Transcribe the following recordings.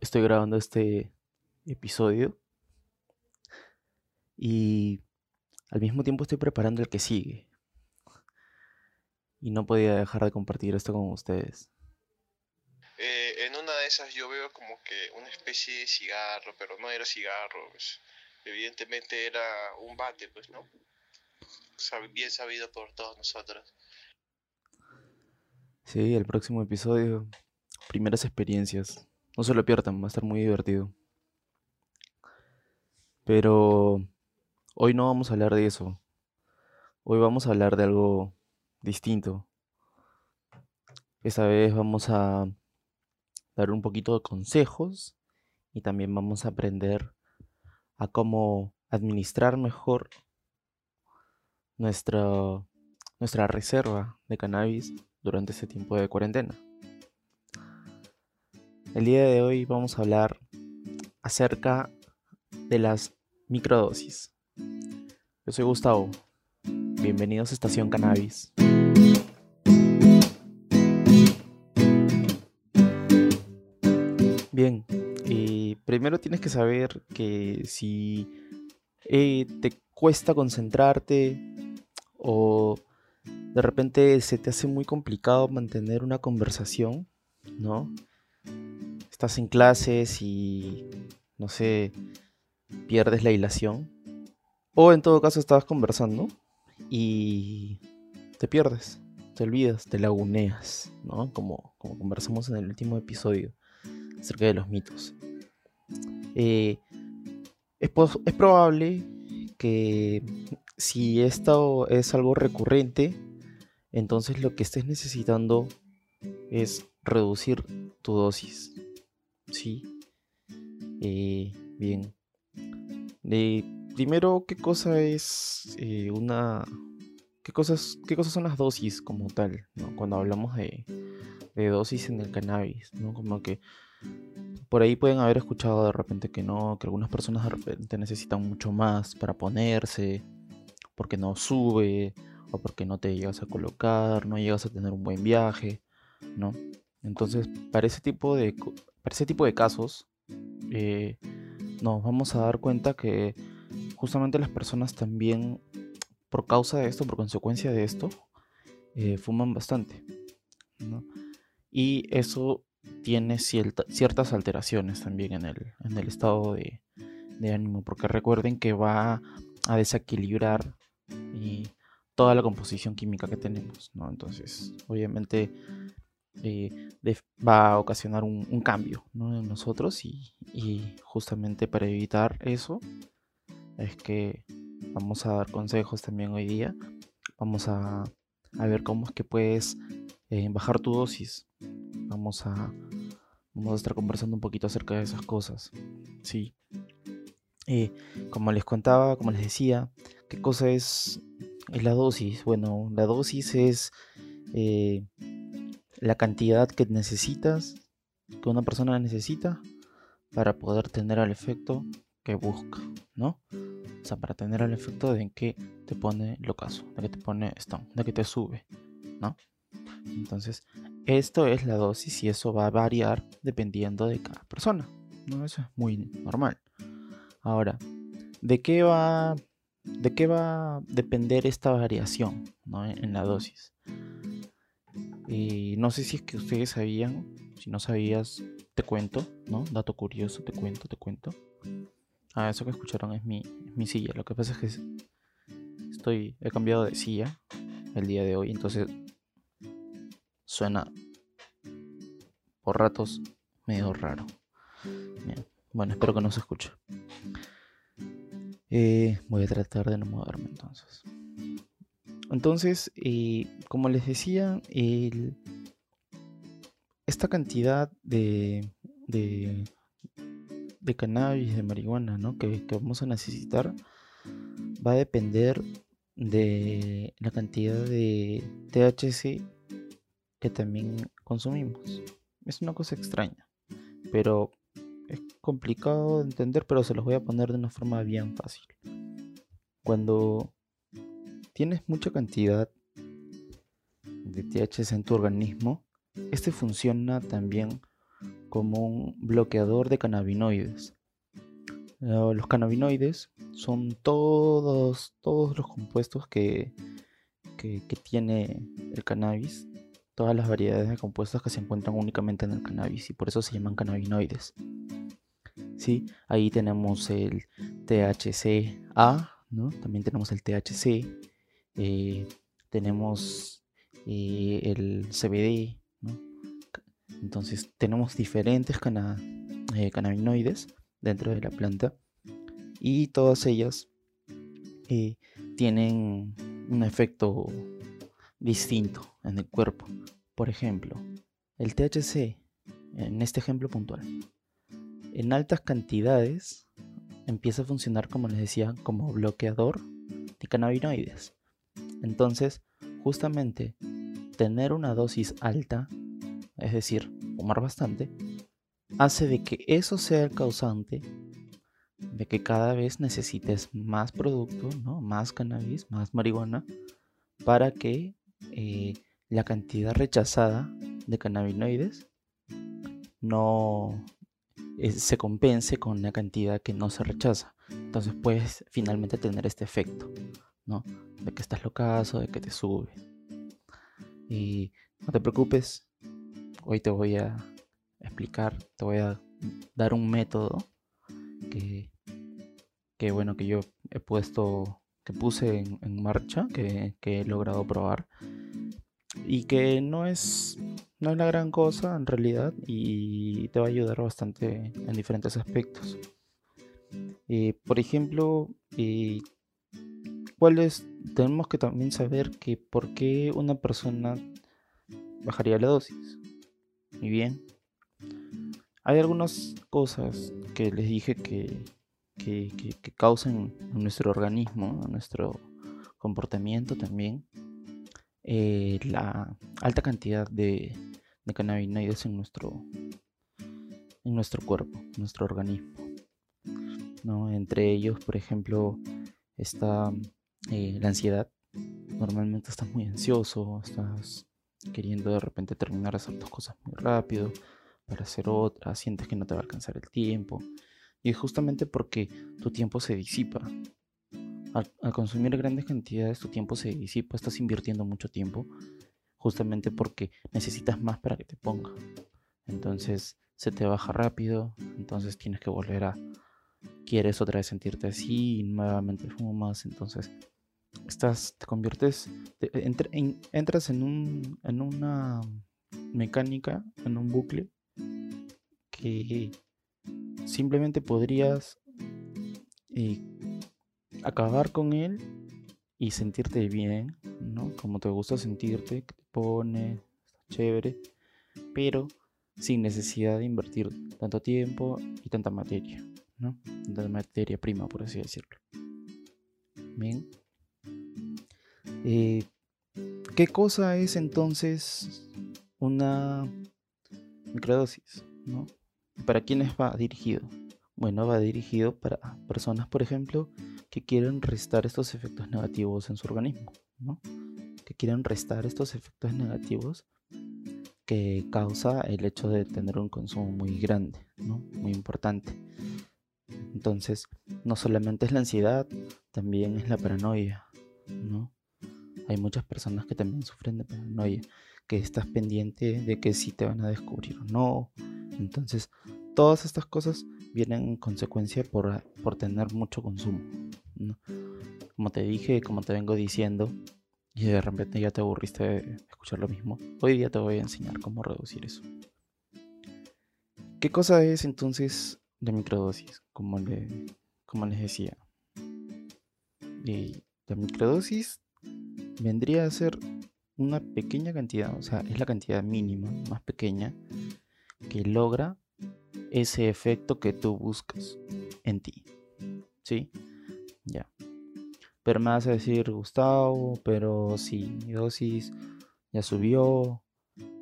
estoy grabando este episodio y al mismo tiempo estoy preparando el que sigue. Y no podía dejar de compartir esto con ustedes. Eh, en una de esas yo veo como que una especie de cigarro, pero no era cigarro, pues. evidentemente era un bate, pues, ¿no? Sab- Bien sabido por todos nosotros. Sí, el próximo episodio, primeras experiencias. No se lo pierdan, va a estar muy divertido. Pero hoy no vamos a hablar de eso. Hoy vamos a hablar de algo distinto. Esta vez vamos a dar un poquito de consejos y también vamos a aprender a cómo administrar mejor nuestra, nuestra reserva de cannabis durante este tiempo de cuarentena. El día de hoy vamos a hablar acerca de las microdosis. Yo soy Gustavo. Bienvenidos a Estación Cannabis. Bien, y primero tienes que saber que si eh, te cuesta concentrarte o de repente se te hace muy complicado mantener una conversación, ¿no? Estás en clases y, no sé, pierdes la hilación. O en todo caso estabas conversando y te pierdes, te olvidas, te laguneas, ¿no? Como, como conversamos en el último episodio acerca de los mitos. Eh, es, es probable que si esto es algo recurrente, entonces lo que estés necesitando es reducir tu dosis. ¿Sí? Eh, bien. Eh, primero, ¿qué cosa es eh, una... ¿Qué cosas, ¿Qué cosas son las dosis como tal? ¿no? Cuando hablamos de, de dosis en el cannabis, ¿no? Como que por ahí pueden haber escuchado de repente que no, que algunas personas de repente necesitan mucho más para ponerse, porque no sube, o porque no te llegas a colocar, no llegas a tener un buen viaje, ¿no? Entonces, para ese tipo de, para ese tipo de casos, eh, nos vamos a dar cuenta que justamente las personas también, por causa de esto, por consecuencia de esto, eh, fuman bastante, ¿no? Y eso tiene cierta- ciertas alteraciones también en el, estado de, ánimo, porque recuerden que va a desequilibrar toda la composición química que tenemos, ¿no? Entonces, obviamente eh, va a ocasionar un, cambio, ¿no? en nosotros y, y justamente para evitar eso es que vamos a dar consejos también hoy día. Vamos a, a ver cómo es que puedes eh, bajar tu dosis. Vamos a, vamos a estar conversando un poquito acerca de esas cosas. Sí. Eh, como les contaba, como les decía, ¿qué cosa es, es la dosis? Bueno, la dosis es eh, la cantidad que necesitas, que una persona necesita para poder tener el efecto que busca, ¿no? O sea, para tener el efecto de que te pone locazo, de que te pone stone, de que te sube, ¿no? Entonces, esto es la dosis y eso va a variar dependiendo de cada persona, ¿no? Eso es muy normal. Ahora, ¿de qué va, de qué va a depender esta variación, ¿no? en, la dosis? Y no sé si es que ustedes sabían, si no sabías, te cuento, ¿no? Dato curioso, te cuento, te cuento. Ah, eso que escucharon es mi, mi silla. Lo que pasa es que es- estoy, he cambiado de silla el día de hoy, entonces suena por ratos medio raro. Bueno, espero que no se escuche. Eh, voy a tratar de no moverme entonces. Entonces, eh, como les decía, el- esta cantidad de, de, de cannabis, de marihuana, ¿no? que, que vamos a necesitar va a depender de la cantidad de THC que también consumimos. Es una cosa extraña, pero es complicado de entender, pero se los voy a poner de una forma bien fácil. Cuando tienes mucha cantidad de THC en tu organismo, este funciona también como un bloqueador de cannabinoides. Los cannabinoides son todos, todos los compuestos que, que, tiene el cannabis, todas las variedades de compuestos que se encuentran únicamente en el cannabis y por eso se llaman cannabinoides. ¿Sí? Ahí tenemos el THCA, ¿no? también tenemos el THC, eh, tenemos eh, el CBD, entonces tenemos diferentes cannabinoides dentro de la planta y todas ellas eh, tienen un efecto distinto en el cuerpo. Por ejemplo, el THC, en este ejemplo puntual, en altas cantidades empieza a funcionar, como les decía, como bloqueador de cannabinoides. Entonces, justamente, tener una dosis alta, es decir, fumar bastante, hace de que eso sea el causante de que cada vez necesites más producto, ¿no? más cannabis, más marihuana, para que eh, la cantidad rechazada de cannabinoides no eh, se compense con la cantidad que no se rechaza. Entonces puedes finalmente tener este efecto, ¿no? De que estás locazo, de que te sube. Y no te preocupes, hoy te voy a explicar, te voy a dar un método que, que bueno, que yo he puesto, que puse en, marcha, que, he logrado probar y que no es, no es la gran cosa en realidad y te va a ayudar bastante en diferentes aspectos. Eh, por ejemplo, eh, ¿cuáles tenemos que también saber que por qué una persona bajaría la dosis? Y bien, hay algunas cosas que les dije que, que, causan en nuestro organismo, en nuestro comportamiento también, eh, la alta cantidad de, cannabinoides en nuestro, en nuestro cuerpo, en nuestro organismo. ¿no? Entre ellos, por ejemplo, está eh, la ansiedad. Normalmente estás muy ansioso, estás queriendo de repente terminar de hacer tus cosas muy rápido para hacer otra, sientes que no te va a alcanzar el tiempo. Y es justamente porque tu tiempo se disipa. Al, consumir grandes cantidades, tu tiempo se disipa, estás invirtiendo mucho tiempo, justamente porque necesitas más para que te ponga. Entonces se te baja rápido, entonces tienes que volver a... Quieres otra vez sentirte así y nuevamente fumas, entonces estás, te conviertes, entras en, un, en una mecánica, en un bucle que simplemente podrías eh, acabar con él y sentirte bien, ¿no? Como te gusta sentirte, que te pone, chévere, pero sin necesidad de invertir tanto tiempo y tanta materia, ¿no? Tanta materia prima, por así decirlo. Bien. Eh, ¿Qué cosa es entonces una microdosis? ¿no? ¿Para quiénes va dirigido? Bueno, va dirigido para personas, por ejemplo, que quieren restar estos efectos negativos en su organismo, ¿no? Que quieren restar estos efectos negativos que causa el hecho de tener un consumo muy grande, ¿no? Muy importante. Entonces, no solamente es la ansiedad, también es la paranoia, ¿no? Hay muchas personas que también sufren de paranoia, que estás pendiente de que si te van a descubrir o no. Entonces, todas estas cosas vienen en consecuencia por, por tener mucho consumo. Como te dije, como te vengo diciendo, y de repente ya te aburriste de escuchar lo mismo, hoy día te voy a enseñar cómo reducir eso. ¿Qué cosa es entonces la microdosis? Como, le, como les decía. La microdosis vendría a ser una pequeña cantidad, o sea, es la cantidad mínima, más pequeña, que logra ese efecto que tú buscas en ti. ¿Sí? Ya. Pero me vas a decir, Gustavo, pero si mi dosis ya subió,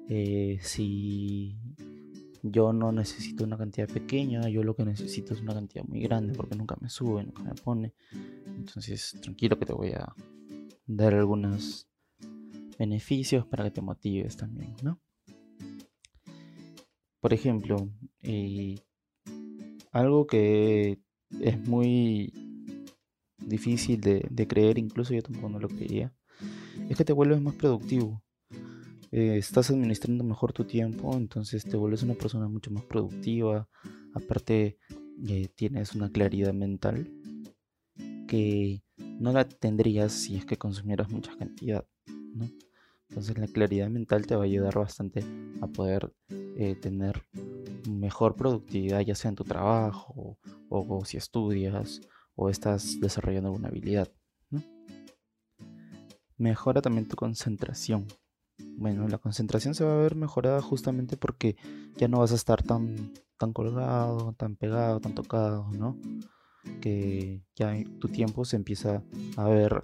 eh, si yo no necesito una cantidad pequeña, yo lo que necesito es una cantidad muy grande porque nunca me sube, nunca me pone. Entonces, tranquilo que te voy a dar algunos beneficios para que te motives también, ¿no? por ejemplo, eh, algo que es muy difícil de, creer, incluso yo tampoco no lo creía, es que te vuelves más productivo. Eh, estás administrando mejor tu tiempo, entonces te vuelves una persona mucho más productiva. Aparte, eh, tienes una claridad mental que no la tendrías si es que consumieras mucha cantidad. Entonces la claridad mental te va a ayudar bastante a poder eh, tener mejor productividad, ya sea en tu trabajo o, si estudias o estás desarrollando alguna habilidad. Mejora también tu concentración. Bueno, la concentración se va a ver mejorada justamente porque ya no vas a estar tan, tan colgado, tan pegado, tan tocado, ¿no? Que ya tu tiempo se empieza a ver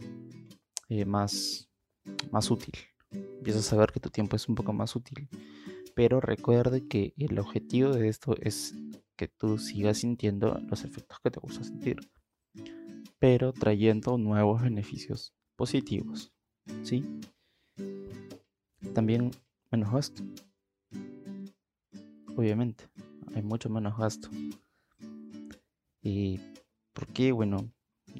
eh, más, más útil empiezas a saber que tu tiempo es un poco más útil. Pero recuerde que el objetivo de esto es que tú sigas sintiendo los efectos que te gusta sentir, pero trayendo nuevos beneficios positivos. ¿Sí? También menos gasto. Obviamente, hay mucho menos gasto. ¿Y por qué? Bueno,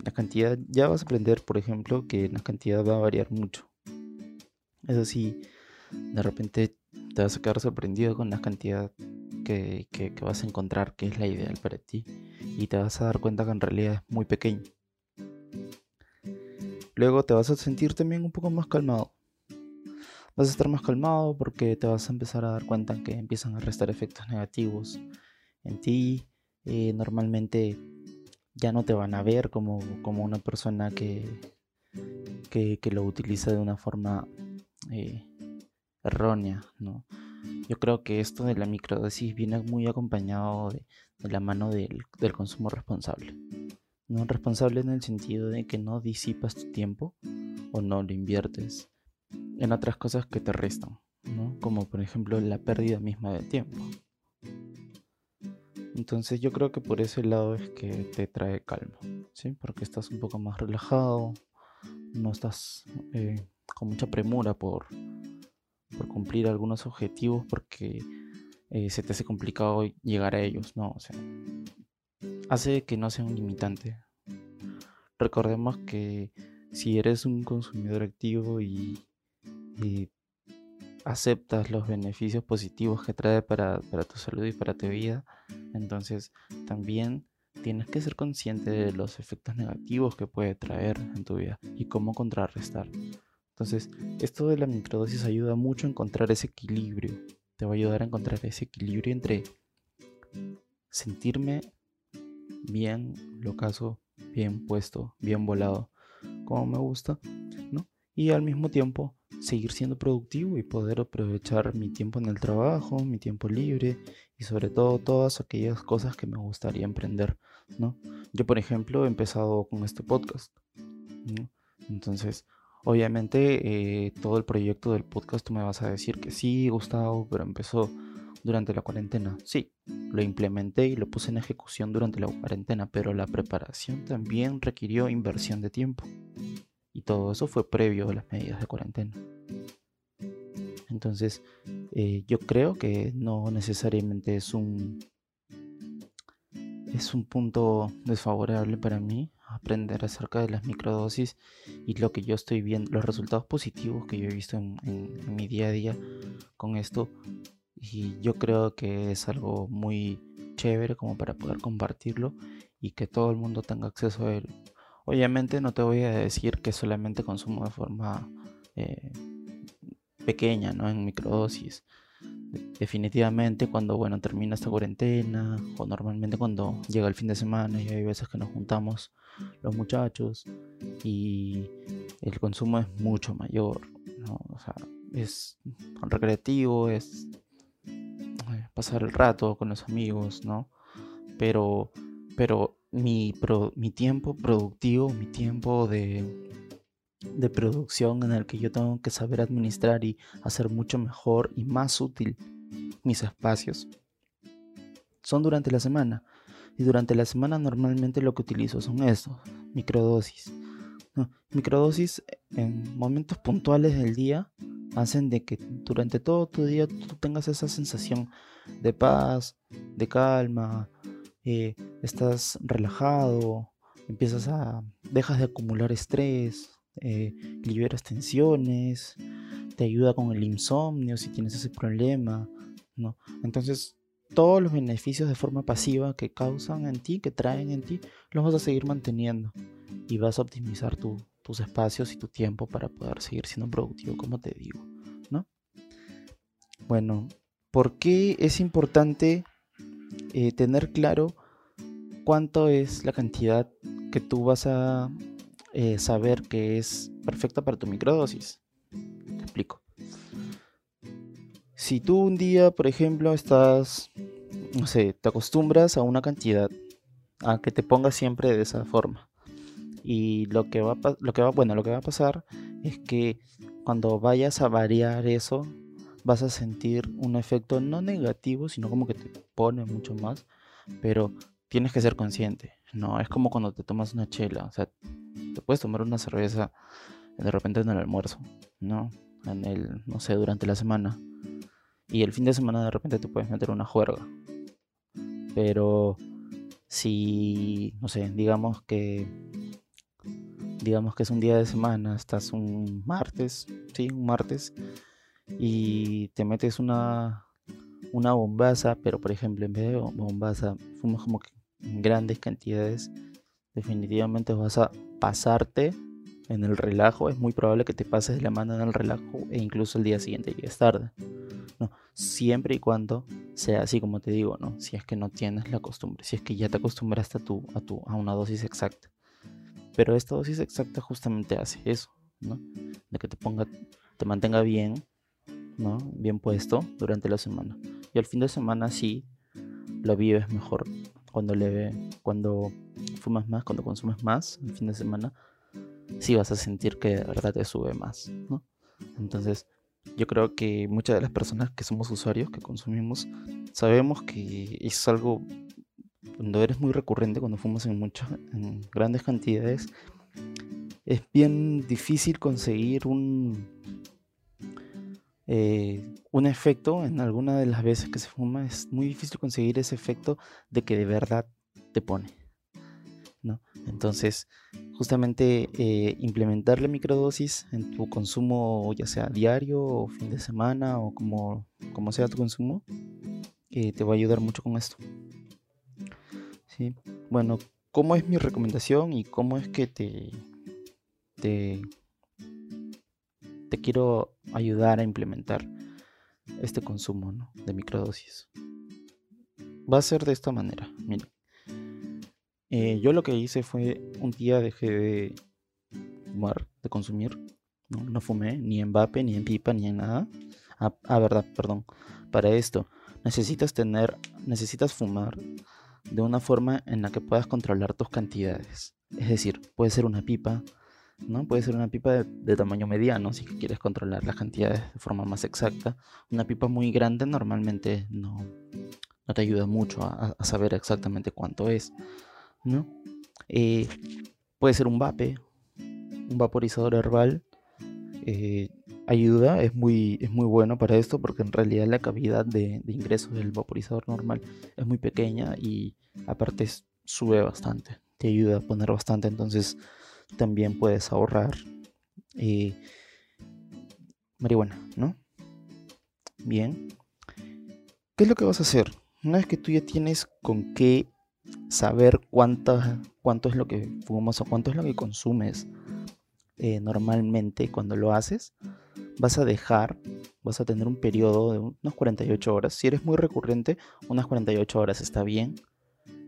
la cantidad, ya vas a aprender, por ejemplo, que la cantidad va a variar mucho. Eso sí, de repente te vas a quedar sorprendido con la cantidad que, vas a encontrar que es la ideal para ti y te vas a dar cuenta que en realidad es muy pequeño. Luego te vas a sentir también un poco más calmado. Vas a estar más calmado porque te vas a empezar a dar cuenta que empiezan a restar efectos negativos en ti. Eh, normalmente ya no te van a ver como, como una persona que, que, lo utiliza de una forma eh, errónea, ¿no? Yo creo que esto de la microdosis viene muy acompañado de, la mano del, consumo responsable. No responsable en el sentido de que no disipas tu tiempo o no lo inviertes en otras cosas que te restan, ¿no? Como por ejemplo la pérdida misma de tiempo. Entonces yo creo que por ese lado es que te trae calma, ¿sí? Porque estás un poco más relajado, no estás eh, con mucha premura por, por cumplir algunos objetivos porque eh, se te hace complicado llegar a ellos, ¿no? O sea, hace que no sea un limitante. Recordemos que si eres un consumidor activo y, aceptas los beneficios positivos que trae para, para, tu salud y para tu vida, entonces también tienes que ser consciente de los efectos negativos que puede traer en tu vida y cómo contrarrestar. Entonces, esto de la microdosis ayuda mucho a encontrar ese equilibrio. Te va a ayudar a encontrar ese equilibrio entre sentirme bien, lo caso, bien puesto, bien volado, como me gusta, ¿no? Y al mismo tiempo seguir siendo productivo y poder aprovechar mi tiempo en el trabajo, mi tiempo libre y sobre todo todas aquellas cosas que me gustaría emprender, ¿no? Yo, por ejemplo, he empezado con este podcast. Entonces, Obviamente eh, todo el proyecto del podcast tú me vas a decir que sí, Gustavo, pero empezó durante la cuarentena. Sí, lo implementé y lo puse en ejecución durante la cuarentena, pero la preparación también requirió inversión de tiempo. Y todo eso fue previo a las medidas de cuarentena. Entonces, eh, yo creo que no necesariamente es un es un punto desfavorable para mí aprender acerca de las microdosis y lo que yo estoy viendo, los resultados positivos que yo he visto en, mi día a día con esto. Y yo creo que es algo muy chévere como para poder compartirlo y que todo el mundo tenga acceso a él. Obviamente no te voy a decir que solamente consumo de forma eh, pequeña, ¿no? En microdosis. Definitivamente cuando bueno termina esta cuarentena o normalmente cuando llega el fin de semana y hay veces que nos juntamos los muchachos y el consumo es mucho mayor o sea es recreativo es eh, pasar el rato con los amigos no pero pero mi, mi tiempo productivo mi tiempo de de producción en el que yo tengo que saber administrar y hacer mucho mejor y más útil mis espacios son durante la semana. Y durante la semana normalmente lo que utilizo son estos, microdosis. microdosis en momentos puntuales del día hacen de que durante todo tu día tú tengas esa sensación de paz, de calma, eh, estás relajado, empiezas a, dejas de acumular estrés, eh, liberas tensiones, te ayuda con el insomnio si tienes ese problema, ¿no? Entonces, todos los beneficios de forma pasiva que causan en ti, que traen en ti, los vas a seguir manteniendo y vas a optimizar tus espacios y tu tiempo para poder seguir siendo productivo, como te digo, ¿no? Bueno, ¿por qué es importante eh, tener claro cuánto es la cantidad que tú vas a eh, saber que es perfecta para tu microdosis? Te explico. Si tú un día, por ejemplo, estás, no sé, te acostumbras a una cantidad, a que te pongas siempre de esa forma. Y lo que va, lo que va, bueno, lo que va a pasar es que cuando vayas a variar eso, vas a sentir un efecto no negativo, sino como que te pone mucho más, pero tienes que ser consciente, ¿no? Es como cuando te tomas una chela, o sea, te puedes tomar una cerveza de repente en el almuerzo, ¿no? En el, no sé, durante la semana. Y el fin de semana de repente te puedes meter una juerga. Pero si, no sé, digamos que digamos que es un día de semana, estás un martes, sí, un martes y te metes una una bombaza, pero por ejemplo, en vez de bombaza, fumas como que en grandes cantidades, definitivamente vas a pasarte en el relajo. Es muy probable que te pases la mano en el relajo e incluso el día siguiente llegues tarde. No, siempre y cuando sea así como te digo, ¿no? Si es que no tienes la costumbre, si es que ya te acostumbraste a, tu, a, tu, a una dosis exacta. Pero esta dosis exacta justamente hace eso, ¿no? De que te ponga, te mantenga bien, ¿no? Bien puesto durante la semana. Y al fin de semana sí lo vives mejor. Cuando le cuando fumas más, cuando consumes más el fin de semana, sí vas a sentir que de verdad te sube más, ¿no? Entonces, yo creo que muchas de las personas que somos usuarios, que consumimos, sabemos que es algo cuando eres muy recurrente, cuando fumas en muchas, en grandes cantidades, es bien difícil conseguir un eh, un efecto en alguna de las veces que se fuma es muy difícil conseguir ese efecto de que de verdad te pone ¿no? entonces justamente eh, implementar la microdosis en tu consumo ya sea diario o fin de semana o como, como sea tu consumo eh, te va a ayudar mucho con esto ¿sí? bueno cómo es mi recomendación y cómo es que te te te quiero ayudar a implementar este consumo de microdosis. Va a ser de esta manera. Miren, eh, yo lo que hice fue un día dejé de fumar, de consumir. No, fumé ni en vape, ni en pipa, ni en nada. Ah, ah, verdad, perdón. Para esto necesitas tener, necesitas fumar de una forma en la que puedas controlar tus cantidades. Es decir, puede ser una pipa, ¿no? Puede ser una pipa de, tamaño mediano si quieres controlar las cantidades de forma más exacta. Una pipa muy grande normalmente no, no te ayuda mucho a, saber exactamente cuánto es, ¿no? Eh, puede ser un vape, un vaporizador herbal. Eh, ayuda, es muy, es muy bueno para esto porque en realidad la cavidad de, de ingreso del vaporizador normal es muy pequeña y aparte sube bastante, te ayuda a poner bastante, entonces también puedes ahorrar eh, marihuana, ¿no? Bien. ¿Qué es lo que vas a hacer? Una vez que tú ya tienes con qué saber cuánto es lo que fumas o cuánto es lo que consumes eh, normalmente cuando lo haces, vas a dejar, vas a tener un periodo de unas 48 horas. Si eres muy recurrente, unas 48 horas está bien.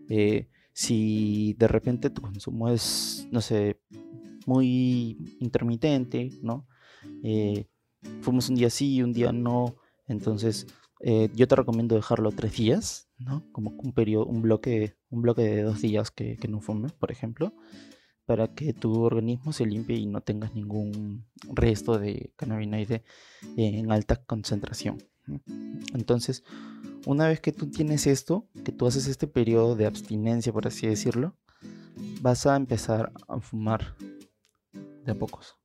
Eh, si de repente tu consumo es, no sé, muy intermitente, ¿no? Eh, fuimos un día sí un día no, entonces eh, yo te recomiendo dejarlo tres días, ¿no? Como un periodo, un bloque, un bloque de dos días que, no fumes, por ejemplo, para que tu organismo se limpie y no tengas ningún resto de cannabinoide en alta concentración. Entonces, una vez que tú tienes esto, que tú haces este periodo de abstinencia, por así decirlo, vas a empezar a fumar de a pocos.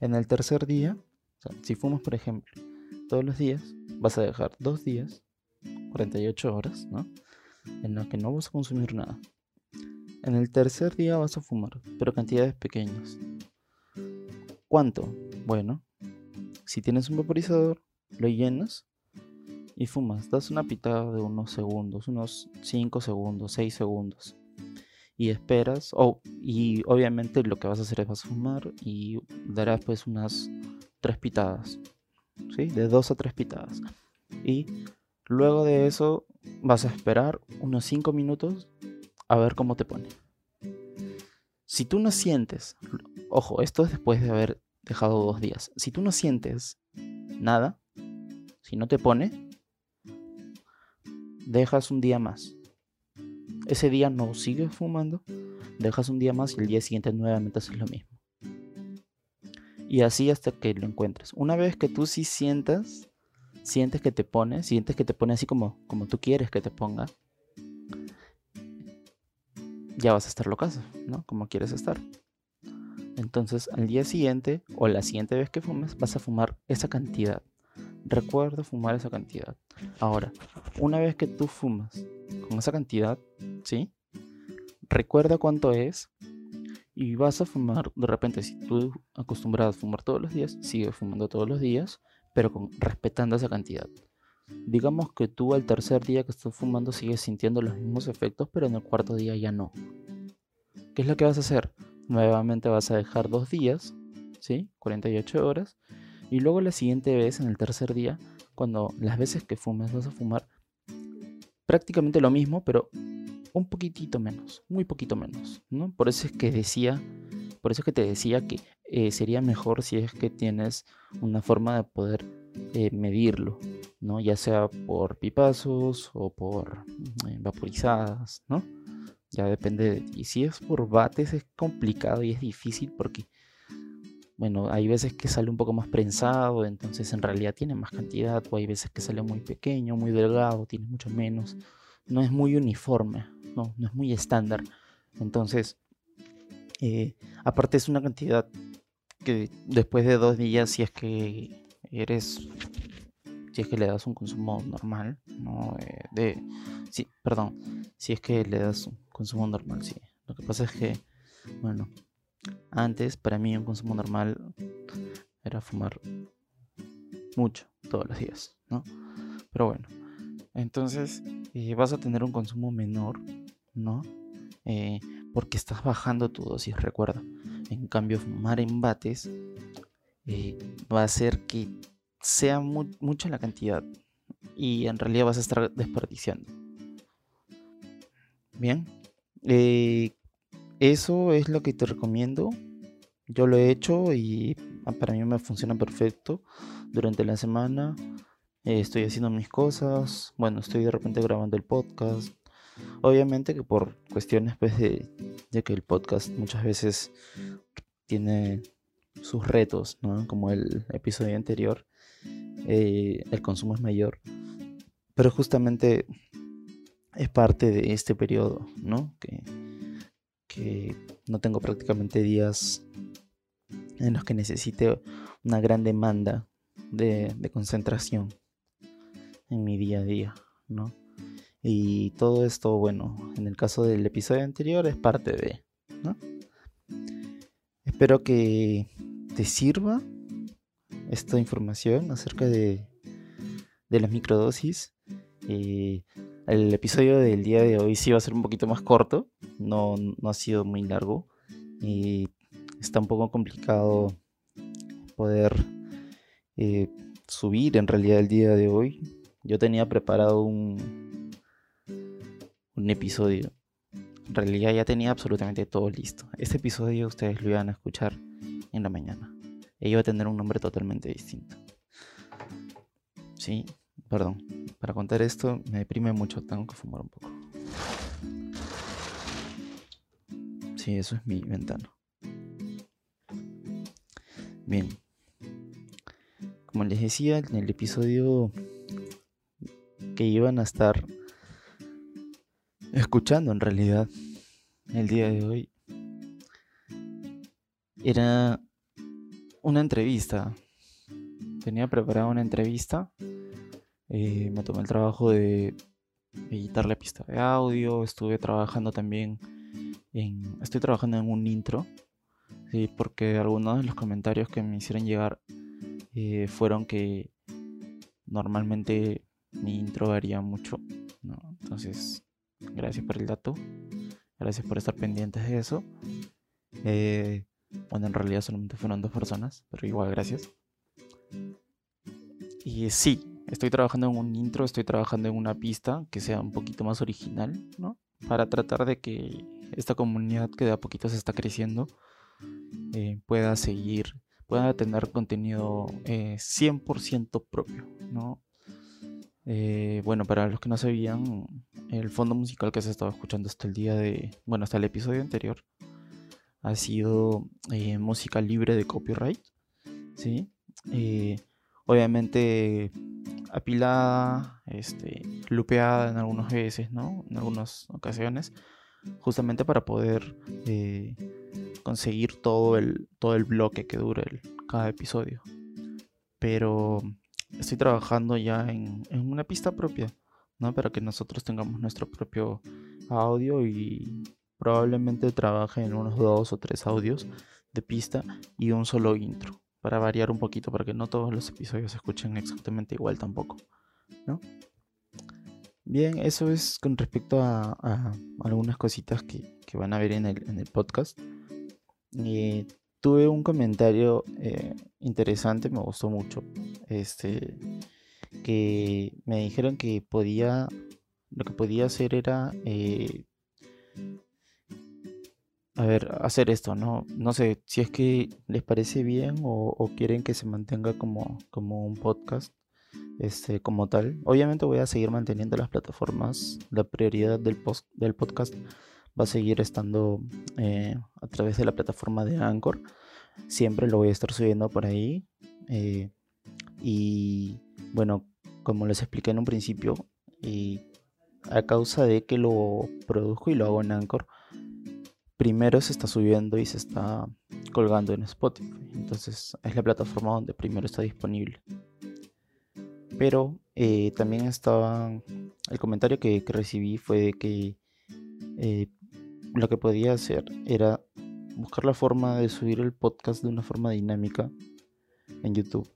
En el tercer día si fumas, por ejemplo, todos los días, vas a dejar dos días, 48 horas, ¿no? En los que no vas a consumir nada. En el tercer día vas a fumar, pero cantidades pequeñas. ¿Cuánto? Bueno, si tienes un vaporizador, lo llenas y fumas. Das una pitada de unos segundos, unos 5 segundos, 6 segundos. Y esperas, oh, y obviamente lo que vas a hacer es vas a fumar y darás pues unas 3 pitadas, ¿sí? De 2 a 3 pitadas. Y luego de eso vas a esperar unos 5 minutos a ver cómo te pone. Si tú no sientes, ojo, esto es después de haber dejado dos días. Si tú no sientes nada, si no te pone, dejas un día más. Ese día no sigues fumando, dejas un día más y el día siguiente nuevamente haces lo mismo. Y así hasta que lo encuentres. Una vez que tú sí sientas, sientes que te pone, sientes que te pone así como, como tú quieres que te ponga, ya vas a estar locazo, ¿no? Como quieres estar. Entonces, al día siguiente o la siguiente vez que fumes, vas a fumar esa cantidad. Recuerda fumar esa cantidad. Ahora, una vez que tú fumas con esa cantidad, ¿sí? Recuerda cuánto es y vas a fumar, de repente, si tú acostumbrado a fumar todos los días, sigue fumando todos los días, pero con, respetando esa cantidad. Digamos que tú al tercer día que estás fumando sigues sintiendo los mismos efectos, pero en el cuarto día ya no. ¿Qué es lo que vas a hacer? Nuevamente vas a dejar dos días, ¿sí? 48 horas. Y luego la siguiente vez, en el tercer día, cuando las veces que fumes vas a fumar prácticamente lo mismo, pero un poquitito menos, muy poquito menos, ¿no? Por eso es que decía, por eso es que te decía que eh, sería mejor si es que tienes una forma de poder eh, medirlo, ¿no? Ya sea por pipazos o por eh, vaporizadas, ¿no? Ya depende de ti. Si es por bates es complicado y es difícil porque, bueno, hay veces que sale un poco más prensado, entonces en realidad tiene más cantidad, o hay veces que sale muy pequeño, muy delgado, tiene mucho menos. No es muy uniforme, no, no es muy estándar. Entonces, eh, aparte es una cantidad que después de dos días, si es que eres, si es que le das un consumo normal, no eh, de, sí, perdón, si es que le das un consumo normal, sí. Lo que pasa es que, bueno, antes para mí un consumo normal era fumar mucho todos los días, ¿no? Pero bueno, entonces eh, vas a tener un consumo menor, ¿no? Eh, porque estás bajando tu dosis, recuerda. En cambio, fumar en bates eh, va a hacer que sea mucha la cantidad y en realidad vas a estar desperdiciando. Bien, eso es lo que te recomiendo. Yo lo he hecho y ah, para mí me funciona perfecto. Durante la semana estoy haciendo mis cosas. Bueno, estoy de repente grabando el podcast. Obviamente que por cuestiones pues de, de que el podcast muchas veces tiene sus retos, ¿no? Como el episodio anterior, eh, el consumo es mayor. Pero justamente es parte de este periodo, ¿no? Que, que no tengo prácticamente días en los que necesite una gran demanda de, concentración en mi día a día, ¿no? Y todo esto, bueno, en el caso del episodio anterior es parte de. Espero que te sirva esta información acerca de, de las microdosis. Eh, el episodio del día de hoy sí va a ser un poquito más corto, no, no ha sido muy largo y está un poco complicado poder eh, subir en realidad el día de hoy. Yo tenía preparado un, un episodio en realidad ya tenía absolutamente todo listo. Este episodio ustedes lo iban a escuchar en la mañana. E iba a tener un nombre totalmente distinto. Sí, perdón. Para contar esto me deprime mucho, tengo que fumar un poco. Sí, eso es mi ventana. Bien. Como les decía en el episodio que iban a estar escuchando en realidad el día de hoy era una entrevista tenía preparada una entrevista. Eh, me tomé el trabajo de editar la pista de audio. Estuve trabajando también en. Estoy trabajando en un intro. Sí, porque algunos de los comentarios que me hicieron llegar eh, fueron que normalmente mi intro varía mucho. Entonces, gracias por el dato. Gracias por estar pendientes de eso. Eh, bueno, en realidad solamente fueron dos personas, pero igual gracias. Y sí, estoy trabajando en un intro, estoy trabajando en una pista que sea un poquito más original, ¿no? Para tratar de que esta comunidad que de a poquito se está creciendo eh, pueda seguir, pueda tener contenido 100% eh, propio, ¿no? Eh, bueno, para los que no sabían, el fondo musical que se estaba escuchando hasta el día de, bueno, hasta el episodio anterior, ha sido música libre de copyright, ¿sí? Obviamente apilada, este, lupeada en algunas veces, ¿no? En algunas ocasiones, justamente para poder eh, conseguir todo el, todo el bloque que dure el, cada episodio. Pero estoy trabajando ya en, en, una pista propia, ¿no? Para que nosotros tengamos nuestro propio audio y probablemente trabaje en unos dos o tres audios de pista y un solo intro para variar un poquito, para que no todos los episodios se escuchen exactamente igual tampoco, ¿no? Bien, eso es con respecto a, algunas cositas que, van a ver en el, en el podcast. Y tuve un comentario eh, interesante, me gustó mucho. Este, que me dijeron que podía, lo que podía hacer era eh, a ver, hacer esto, ¿no? No sé si es que les parece bien o, quieren que se mantenga como, como un podcast, este, como tal. Obviamente voy a seguir manteniendo las plataformas. La prioridad del, post, del podcast va a seguir estando eh, a través de la plataforma de Anchor. Siempre lo voy a estar subiendo por ahí. Eh, y bueno, como les expliqué en un principio, y a causa de que lo produzco y lo hago en Anchor, primero se está subiendo y se está colgando en Spotify. Entonces es la plataforma donde primero está disponible. Pero eh, también estaba... El comentario que, recibí fue de que eh, lo que podía hacer era buscar la forma de subir el podcast de una forma dinámica en YouTube.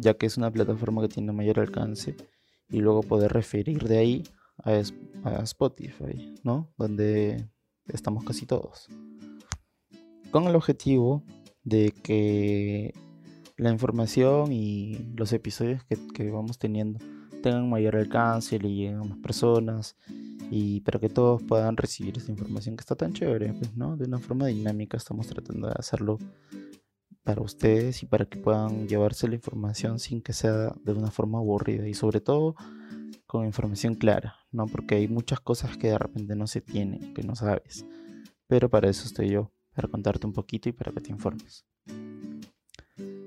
Ya que es una plataforma que tiene mayor alcance. Y luego poder referir de ahí a, a Spotify, ¿no? Donde estamos casi todos. Con el objetivo de que la información y los episodios que, vamos teniendo tengan mayor alcance, le lleguen a más personas y para que todos puedan recibir esta información que está tan chévere, pues, ¿no? De una forma dinámica estamos tratando de hacerlo para ustedes y para que puedan llevarse la información sin que sea de una forma aburrida y sobre todo con información clara, ¿no? Porque hay muchas cosas que de repente no se tienen, que no sabes. Pero para eso estoy yo, para contarte un poquito y para que te informes.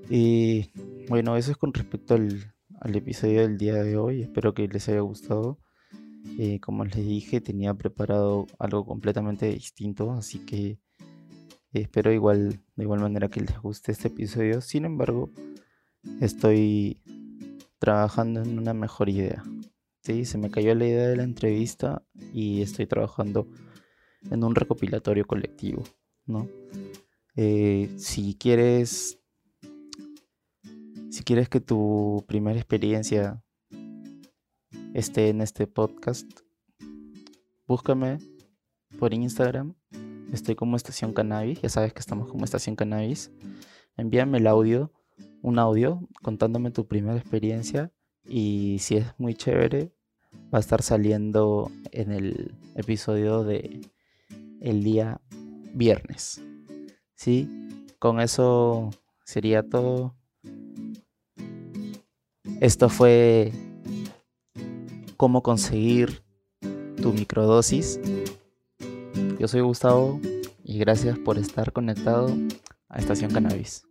Y bueno, eso es con respecto al, episodio del día de hoy. Espero que les haya gustado. Eh, como les dije, tenía preparado algo completamente distinto, así que espero igual, de igual manera que les guste este episodio. Sin embargo, estoy trabajando en una mejor idea. Sí, se me cayó la idea de la entrevista y estoy trabajando en un recopilatorio colectivo, ¿no? Eh, si quieres, si quieres que tu primera experiencia esté en este podcast, búscame por Instagram. Estoy como Estación Cannabis, ya sabes que estamos como Estación Cannabis. Envíame el audio, un audio contándome tu primera experiencia y si es muy chévere, va a estar saliendo en el episodio de el día viernes. ¿Sí? Con eso sería todo. Esto fue cómo conseguir tu microdosis. Yo soy Gustavo y gracias por estar conectado a Estación Cannabis.